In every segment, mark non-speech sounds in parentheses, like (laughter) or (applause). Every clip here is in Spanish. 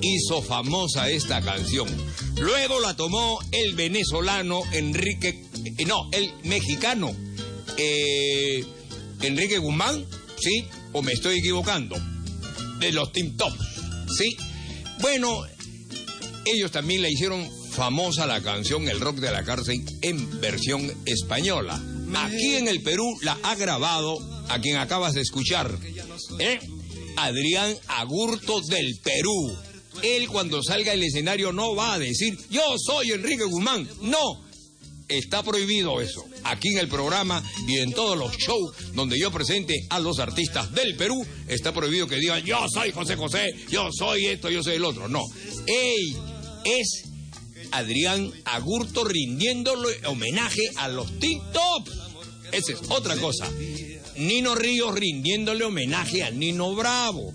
hizo famosa esta canción. Luego la tomó el venezolano Enrique, eh, no, el mexicano eh, Enrique Guzmán, ¿sí? ¿O me estoy equivocando? De los Team Tops, ¿sí? Bueno, ellos también le hicieron famosa la canción El Rock de la Cárcel en versión española. Aquí en el Perú la ha grabado a quien acabas de escuchar, ¿eh? Adrián Agurto del Perú. Él cuando salga al escenario no va a decir, yo soy Enrique Guzmán. No, está prohibido eso. Aquí en el programa y en todos los shows donde yo presente a los artistas del Perú, está prohibido que digan, yo soy José José, yo soy esto, yo soy el otro. No, él es Adrián Agurto rindiéndole homenaje a los TikTok. Esa es otra cosa. Nino Ríos rindiéndole homenaje a Nino Bravo.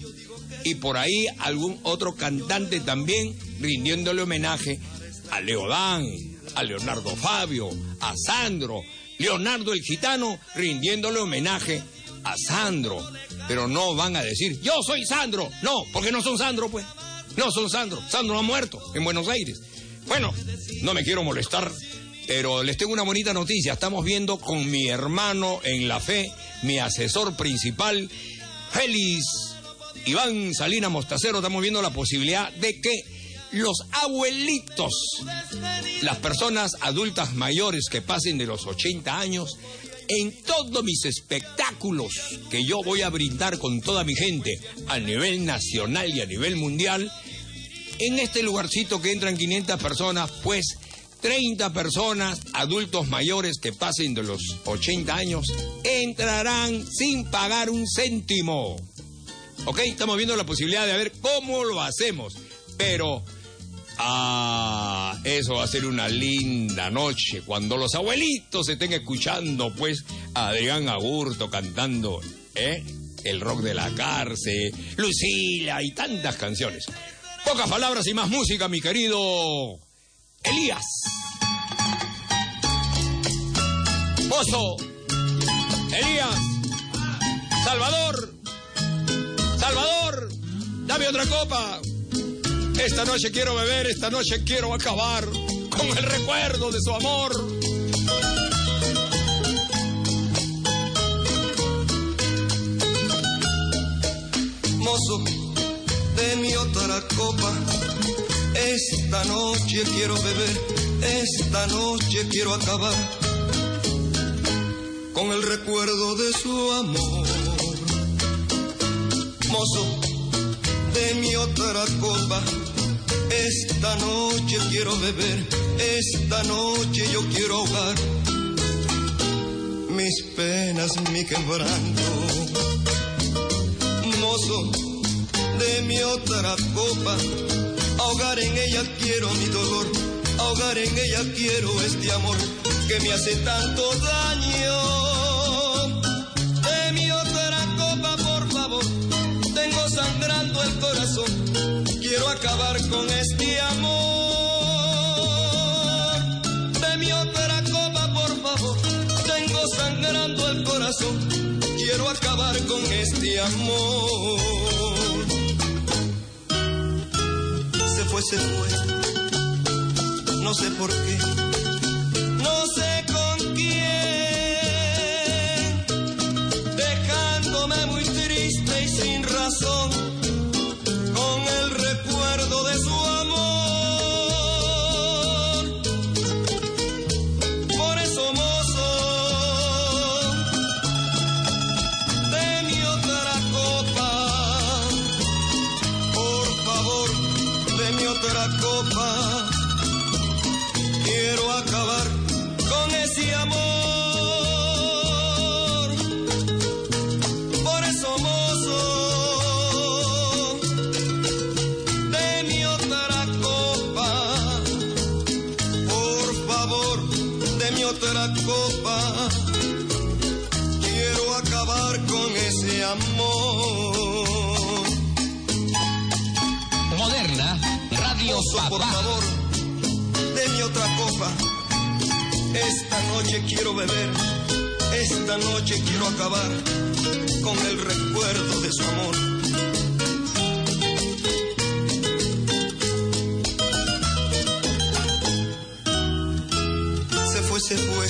Y por ahí algún otro cantante también rindiéndole homenaje a Leodán, a Leonardo Fabio, a Sandro. Leonardo el Gitano rindiéndole homenaje a Sandro. Pero no van a decir, yo soy Sandro. No, porque no son Sandro, pues. No son Sandro. Sandro ha muerto en Buenos Aires. Bueno, no me quiero molestar pero les tengo una bonita noticia. Estamos viendo con mi hermano en la fe, mi asesor principal, Félix Iván Salina Mostacero, estamos viendo la posibilidad de que los abuelitos, las personas adultas mayores que pasen de los 80 años, en todos mis espectáculos que yo voy a brindar con toda mi gente a nivel nacional y a nivel mundial, en este lugarcito que entran 500 personas, pues 30 personas, adultos mayores que pasen de los 80 años, entrarán sin pagar un céntimo. ¿Ok? Estamos viendo la posibilidad de ver cómo lo hacemos. Pero, ah, eso va a ser una linda noche cuando los abuelitos estén escuchando, pues, a Adrián Agurto cantando, ¿eh? El rock de la cárcel, Lucila y tantas canciones. Pocas palabras y más música, mi querido Elías. Pozo. Elías. Salvador. Salvador. Dame otra copa. Esta noche quiero beber, esta noche quiero acabar con el recuerdo de su amor. Mozo, de otra copa esta noche quiero beber, esta noche quiero acabar con el recuerdo de su amor. Mozo, de mi otra copa, esta noche quiero beber, esta noche yo quiero ahogar mis penas, mi quebranto. Mozo, de mi otra copa, Ahogar en ella quiero mi dolor, ahogar en ella quiero este amor que me hace tanto daño. De mi otra copa, por favor, tengo sangrando el corazón, quiero acabar con este amor. De mi otra copa, por favor, tengo sangrando el corazón, quiero acabar con este amor. Fue, se fue. No sé por qué. No sé otra copa. Quiero acabar con ese amor. por favor, deme otra copa. Esta noche quiero beber, esta noche quiero acabar con el recuerdo de su amor. Se fue, se fue,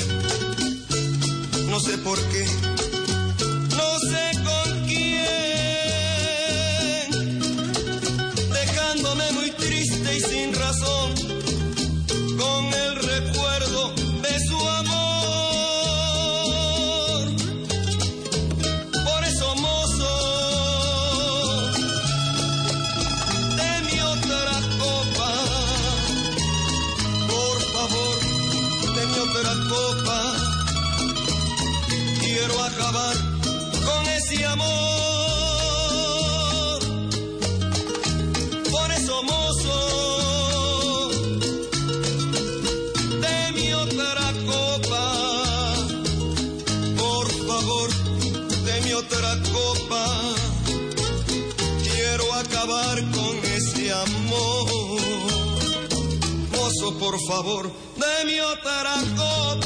no sé por qué. Por favor, de mi otra copa.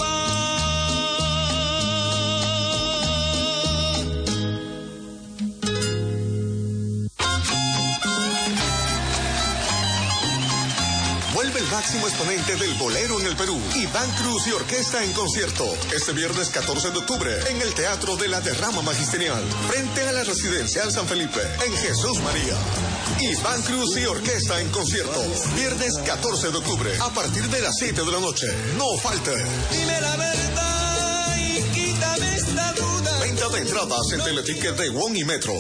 Exponente del bolero en el Perú, Iván Cruz y Orquesta en concierto, este viernes 14 de octubre en el Teatro de la Derrama Magisterial, frente a la Residencial San Felipe, en Jesús María. Iván Cruz y Orquesta en concierto, viernes 14 de octubre, a partir de las 7 de la noche. No falte. Dime la verdad y quítame esta duda. Venta de entradas en Teleticket de Won y Metro.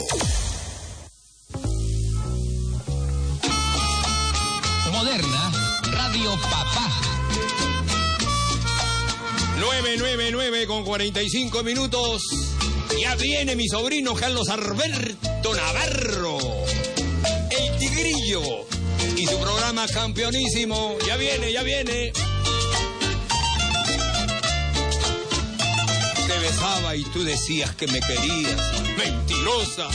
Papá. 999 con 45 minutos. Ya viene mi sobrino Carlos Alberto Navarro. El Tigrillo. Y su programa campeonísimo. Ya viene, ya viene. Te besaba y tú decías que me querías. Mentirosa.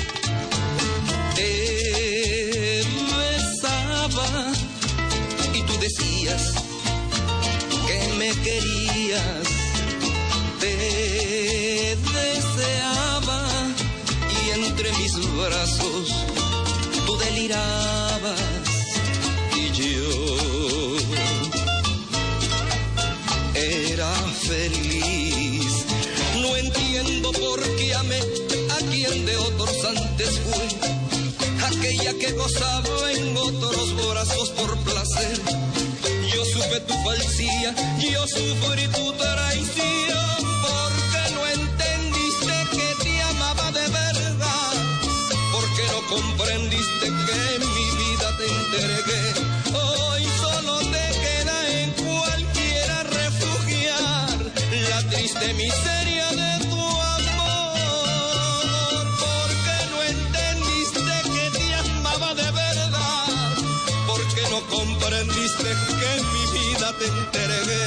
Que me querías. Te deseaba y entre mis brazos tú delirabas y yo era feliz. No entiendo por qué amé a quien de otros antes fue. Aquella que gozaba en otros brazos por placer. Supe tu falsía, yo sufrí tu traición. Te entregué.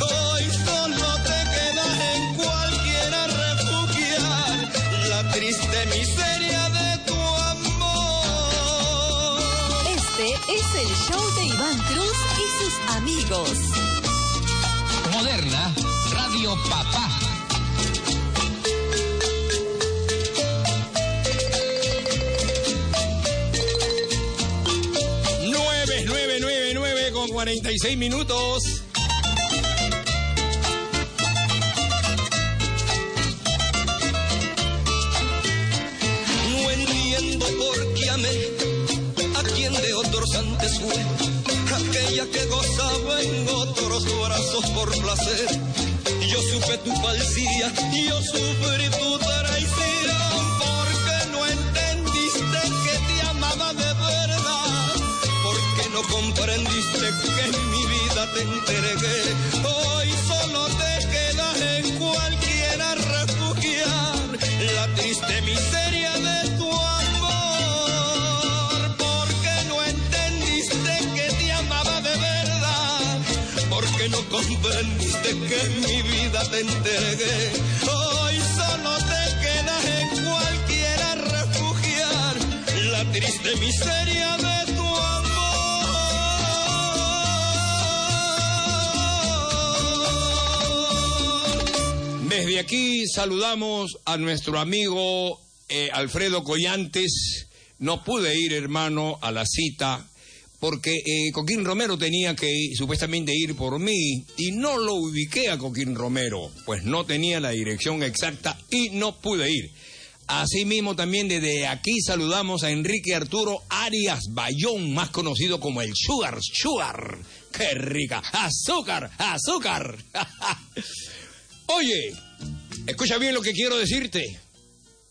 Hoy solo te queda en cualquiera refugiar la triste miseria de tu amor. Este es el show de Iván Cruz y sus amigos. Moderna, Radio Papá. 46 minutos. No entiendo por qué amé a quien de otros antes fue. Aquella que gozaba en otros brazos por placer. Yo supe tu falsía, yo sufrí tu comprendiste que en mi vida te entregué. Hoy solo te queda en cualquiera refugiar la triste miseria de tu amor. Porque no entendiste que te amaba de verdad. Porque no comprendiste que en mi vida te entregué. Hoy solo te queda en cualquiera refugiar la triste miseria de tu amor. Desde aquí saludamos a nuestro amigo eh, Alfredo Collantes. No pude ir, hermano, a la cita porque eh, Coquín Romero tenía que supuestamente ir por mí y no lo ubiqué a Coquín Romero, pues no tenía la dirección exacta y no pude ir. Asimismo, también desde aquí saludamos a Enrique Arturo Arias Bayón, más conocido como el Sugar Sugar. ¡Qué rica! ¡Azúcar! ¡Azúcar! (laughs) Oye, escucha bien lo que quiero decirte.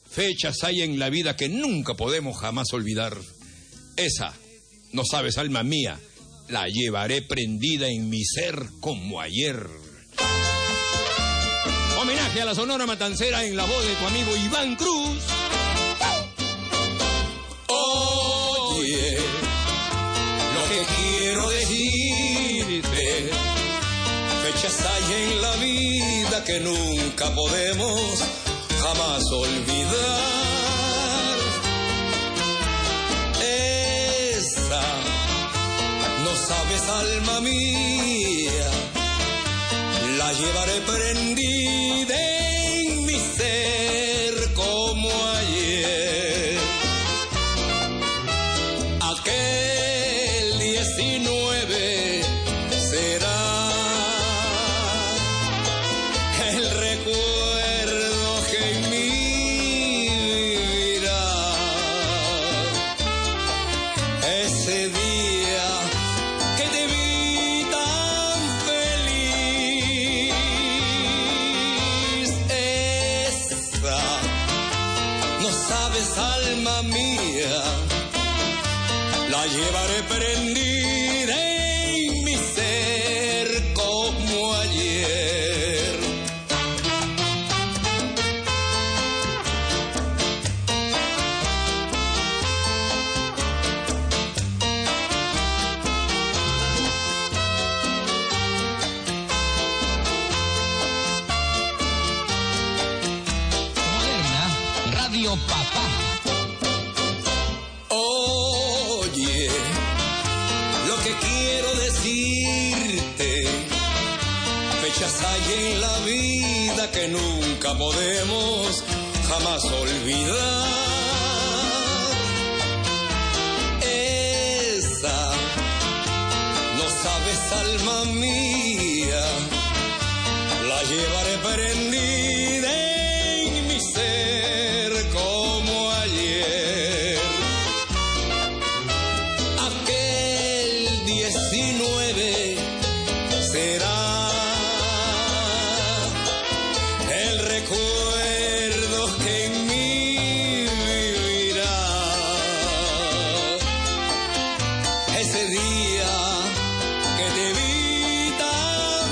Fechas hay en la vida que nunca podemos jamás olvidar. Esa, no sabes, alma mía, la llevaré prendida en mi ser como ayer. Homenaje a la Sonora Matancera en la voz de tu amigo Iván Cruz. Que nunca podemos jamás olvidar. Esa, no sabes, alma mía, la llevaré prendida llevaré prendida en mi ser como ayer. Moderna, Radio Papá. Podemos jamás olvidar. El recuerdo que en mí vivirá. Ese día que te vi tan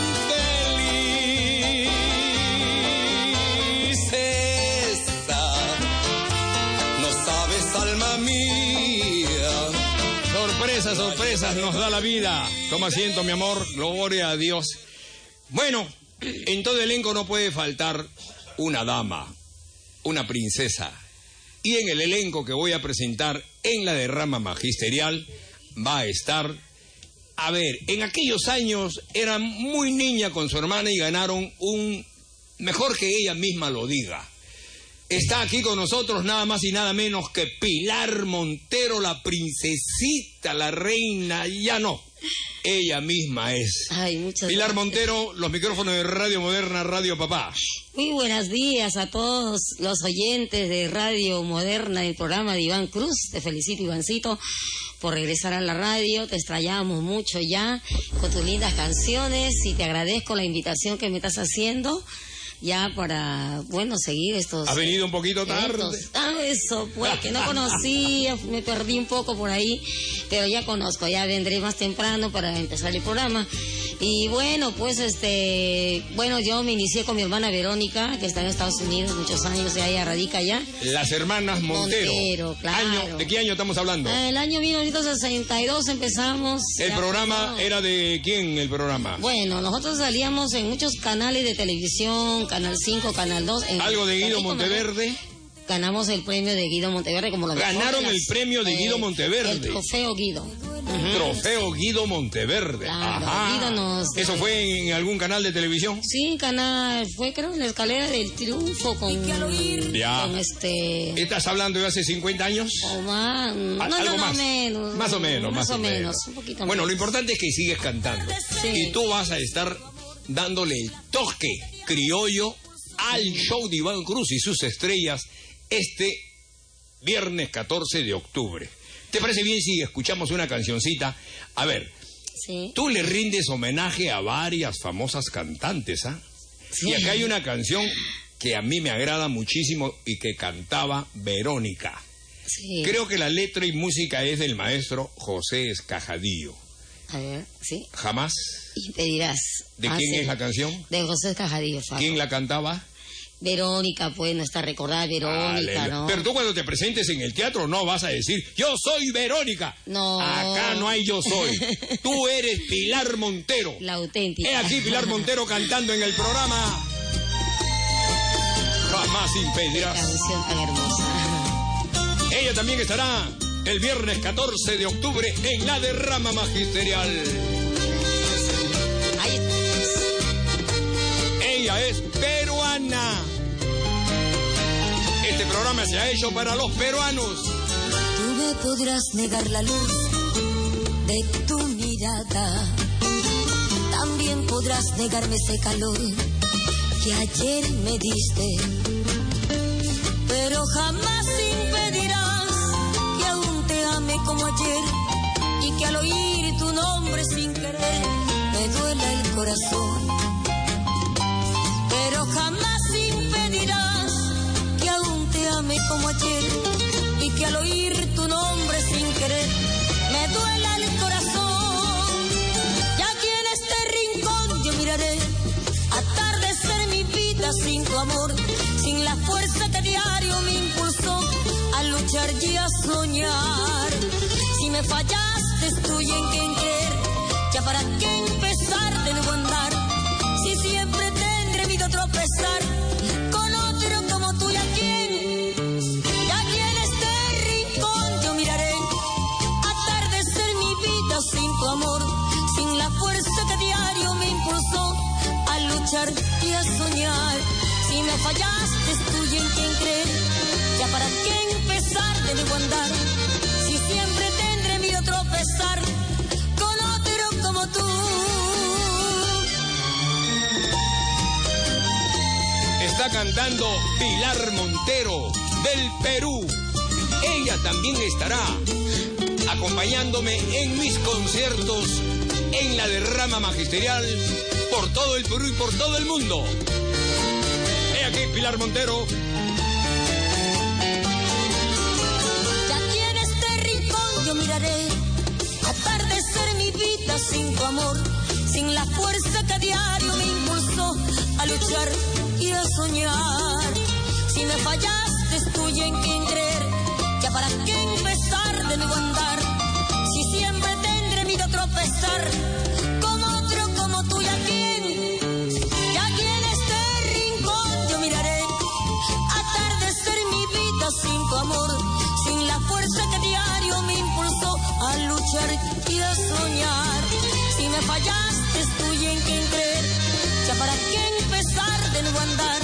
feliz. Esa, no sabes, alma mía. Sorpresas, sorpresas nos da la vida. Toma asiento, mi amor. Gloria a Dios. Bueno, en todo elenco no puede faltar una dama, una princesa. Y en el elenco que voy a presentar en la derrama magisterial va a estar... A ver, en aquellos años era muy niña con su hermana y ganaron un... Mejor que ella misma lo diga. Está aquí con nosotros nada más y nada menos que Pilar Montero, la princesita, la reina, ya no. Ella misma es. Ay, muchas Pilar gracias. Montero, los micrófonos de Radio Moderna, Radio Papá. Muy buenos días a todos los oyentes de Radio Moderna del programa de Iván Cruz. Te felicito, Ivancito, por regresar a la radio. Te extrañamos mucho ya con tus lindas canciones y te agradezco la invitación que me estás haciendo ya para, bueno, seguir estos... Has venido un poquito tarde. estos- Ah, eso, pues, que no conocía, (laughs) me perdí un poco por ahí, pero ya conozco, ya vendré más temprano para empezar el programa. Y bueno, pues este, bueno, yo me inicié con mi hermana Verónica, que está en Estados Unidos muchos años, ya ella radica allá. Las hermanas Montero. Montero, claro. Año- ¿De qué año estamos hablando? Ah, El año 1962 empezamos. El ya, programa era de quién el programa? Bueno, nosotros salíamos en muchos canales de televisión, Canal 5, Canal 2. en- Algo de Guido Monteverde. ganamos el premio de Guido Monteverde como lo mejor Ganaron el premio de Guido Monteverde. El trofeo Guido. Trofeo Guido Monteverde. Claro, Ajá. Guido nos- ¿Eso fue en algún canal de televisión? Sí, canal, fue creo en la escalera del triunfo con, Ya. con este... ¿Estás hablando de hace 50 años? O más, no, más. menos. Más o menos, más, más o menos, un poquito Bueno, lo importante es que sigues cantando. Sí. Y tú vas a estar dándole el toque criollo al show de Iván Cruz y sus estrellas este viernes 14 de octubre. ¿Te parece bien si escuchamos una cancioncita? A ver, Sí. tú le rindes homenaje a varias famosas cantantes, ¿ah? Sí. Y acá hay una canción que a mí me agrada muchísimo y que cantaba Verónica. Sí. Creo que la letra y música es del maestro José Escajadillo. A ver, sí. Jamás. Impedirás. ¿De Ah, quién sí. es la canción? De José Cajadillo, Fabio. ¿Quién la cantaba? Verónica, pues, nuestra recordada Verónica. ¿no? Pero tú cuando te presentes en el teatro no vas a decir, yo soy Verónica. No. Acá no hay yo soy. (laughs) Tú eres Pilar Montero. La auténtica. He aquí Pilar Montero cantando en el programa. Jamás Qué impedirás. canción tan hermosa. (laughs) Ella también estará el viernes 14 de octubre en la derrama magisterial. Es peruana. Este programa se ha hecho para los peruanos. Tú me podrás negar la luz de tu mirada. También podrás negarme ese calor que ayer me diste. Pero jamás impedirás que aún te ame como ayer y que al oír tu nombre sin querer me duela el corazón. Pero jamás impedirás que aún te ame como ayer y que al oír tu nombre sin querer me duela el corazón. Y aquí en este rincón yo miraré atardecer mi vida sin tu amor, sin la fuerza que diario me impulsó a luchar y a soñar. Si me fallaste estoy en quien creer, ya para qué empezar de nuevo andar, Fallaste estoy en quien creer, ya para qué empezar de nuevo andar, si siempre tendré miedo a tropezar con otro como tú. Está cantando Pilar Montero del Perú. Ella también estará acompañándome en mis conciertos en la derrama magisterial por todo el Perú y por todo el mundo. Aquí Pilar Montero. Y aquí en este rincón yo miraré atardecer mi vida sin tu amor, sin la fuerza que a diario me impulsó a luchar y a soñar. Si me fallaste estoy en quien creer, ya para qué empezar de nuevo andar, si siempre tendré miedo a tropezar luchar y a soñar. Si me fallaste estoy en quien creer, ya para qué empezar de nuevo andar,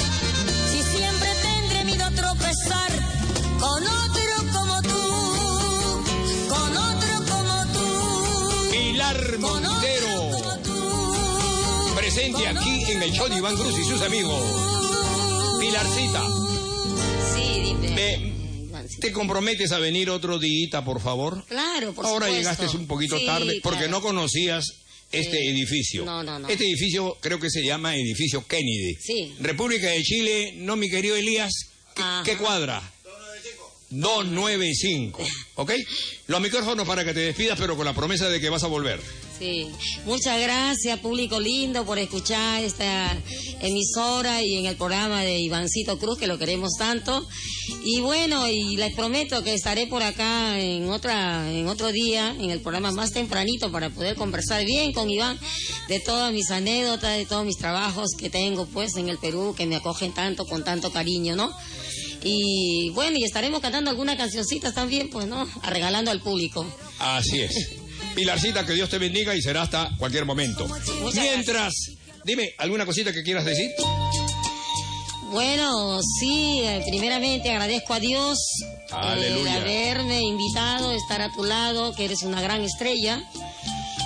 si siempre tendré miedo a tropezar con otro como tú, con otro como tú, Pilar otro Montero. tú. Presente aquí en el show de Iván Cruz y sus amigos. Pilarcita, sí, dime. Me-. ¿Te comprometes a venir otro día, por favor? Claro, por Ahora supuesto. llegaste un poquito Sí, tarde porque claro. no conocías este Sí. edificio. No, no, no. Este edificio creo que se llama edificio Kennedy. Sí. República de Chile, no mi querido Elías, ¿qué, Ajá. qué cuadra? 295. ¿Ok? Los micrófonos para que te despidas, pero con la promesa de que vas a volver. Sí, muchas gracias, público lindo, por escuchar esta emisora y en el programa de Ivancito Cruz, que lo queremos tanto. Y bueno, y les prometo que estaré por acá en otra, en otro día, en el programa más tempranito, para poder conversar bien con Iván de todas mis anécdotas, de todos mis trabajos que tengo, pues, en el Perú, que me acogen tanto, con tanto cariño, ¿no? Y bueno, y estaremos cantando algunas cancioncitas también, pues, ¿no? Regalando al público. Así es. Pilarcita, que Dios te bendiga y será hasta cualquier momento. Muchas Mientras, dime, ¿alguna cosita que quieras decir? Bueno, sí, eh, primeramente agradezco a Dios eh, Aleluya. de haberme invitado estar a tu lado, que eres una gran estrella,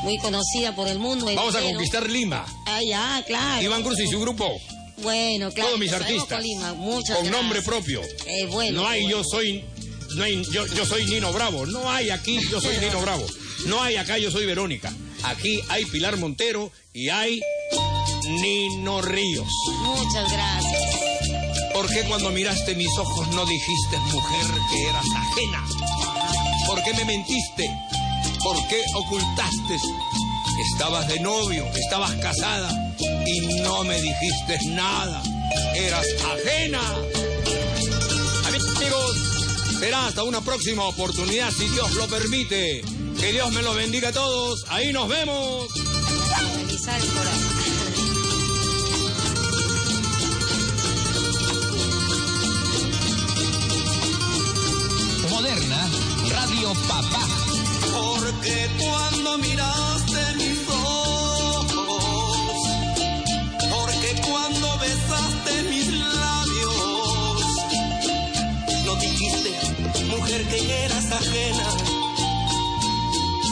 muy conocida por el mundo Vamos a conquistar Lima. Ah, ya, claro. Iván Cruz y su grupo, Bueno, claro. todos mis artistas, Colima, con gracias. nombre propio. Eh, bueno, no hay bueno. yo soy, no hay yo, yo soy Nino Bravo. No hay aquí yo soy (laughs) Nino Bravo. No hay acá yo soy Verónica. Aquí hay Pilar Montero y hay Nino Ríos. Muchas gracias. ¿Por qué cuando miraste mis ojos no dijiste, mujer, que eras ajena? ¿Por qué me mentiste? ¿Por qué ocultaste? Estabas de novio, estabas casada y no me dijiste nada. Eras ajena. Amigos, será hasta una próxima oportunidad si Dios lo permite. Que Dios me los bendiga a todos. Ahí nos vemos. Moderna, Radio Papá. Porque cuando miraste mis ojos, porque cuando besaste mis labios, no dijiste, mujer, que eras ajena,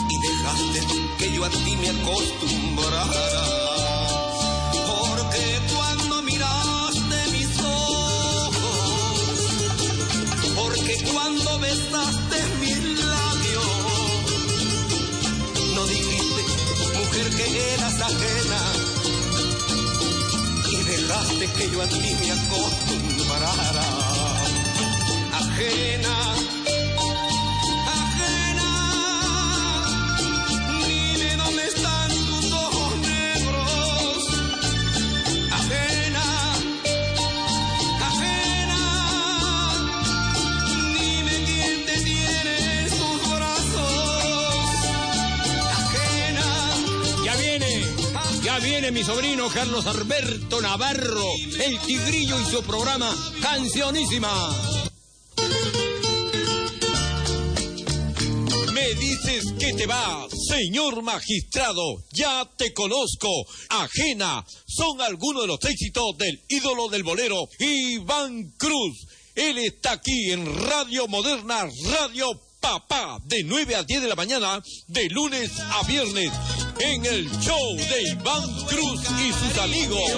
y dejaste que yo a ti me acostumbrara. Porque cuando miraste mis ojos, porque cuando besaste ajena, y dejaste que yo a ti me acostumbrara. Ajena, mi sobrino Carlos Alberto Navarro, el tigrillo y su programa Cancionísima. Me dices que te va, señor magistrado, ya te conozco. Ajena son algunos de los éxitos del ídolo del bolero, Iván Cruz. Él está aquí en Radio Moderna, Radio Papá, de 9 a 10 de la mañana, de lunes a viernes, en el show de Iván Cruz y sus amigos.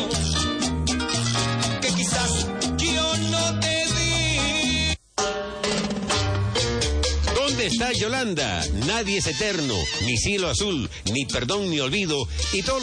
que quizás yo no te di. ¿Dónde está Yolanda? Nadie es eterno, ni cielo azul, ni perdón ni olvido, y todo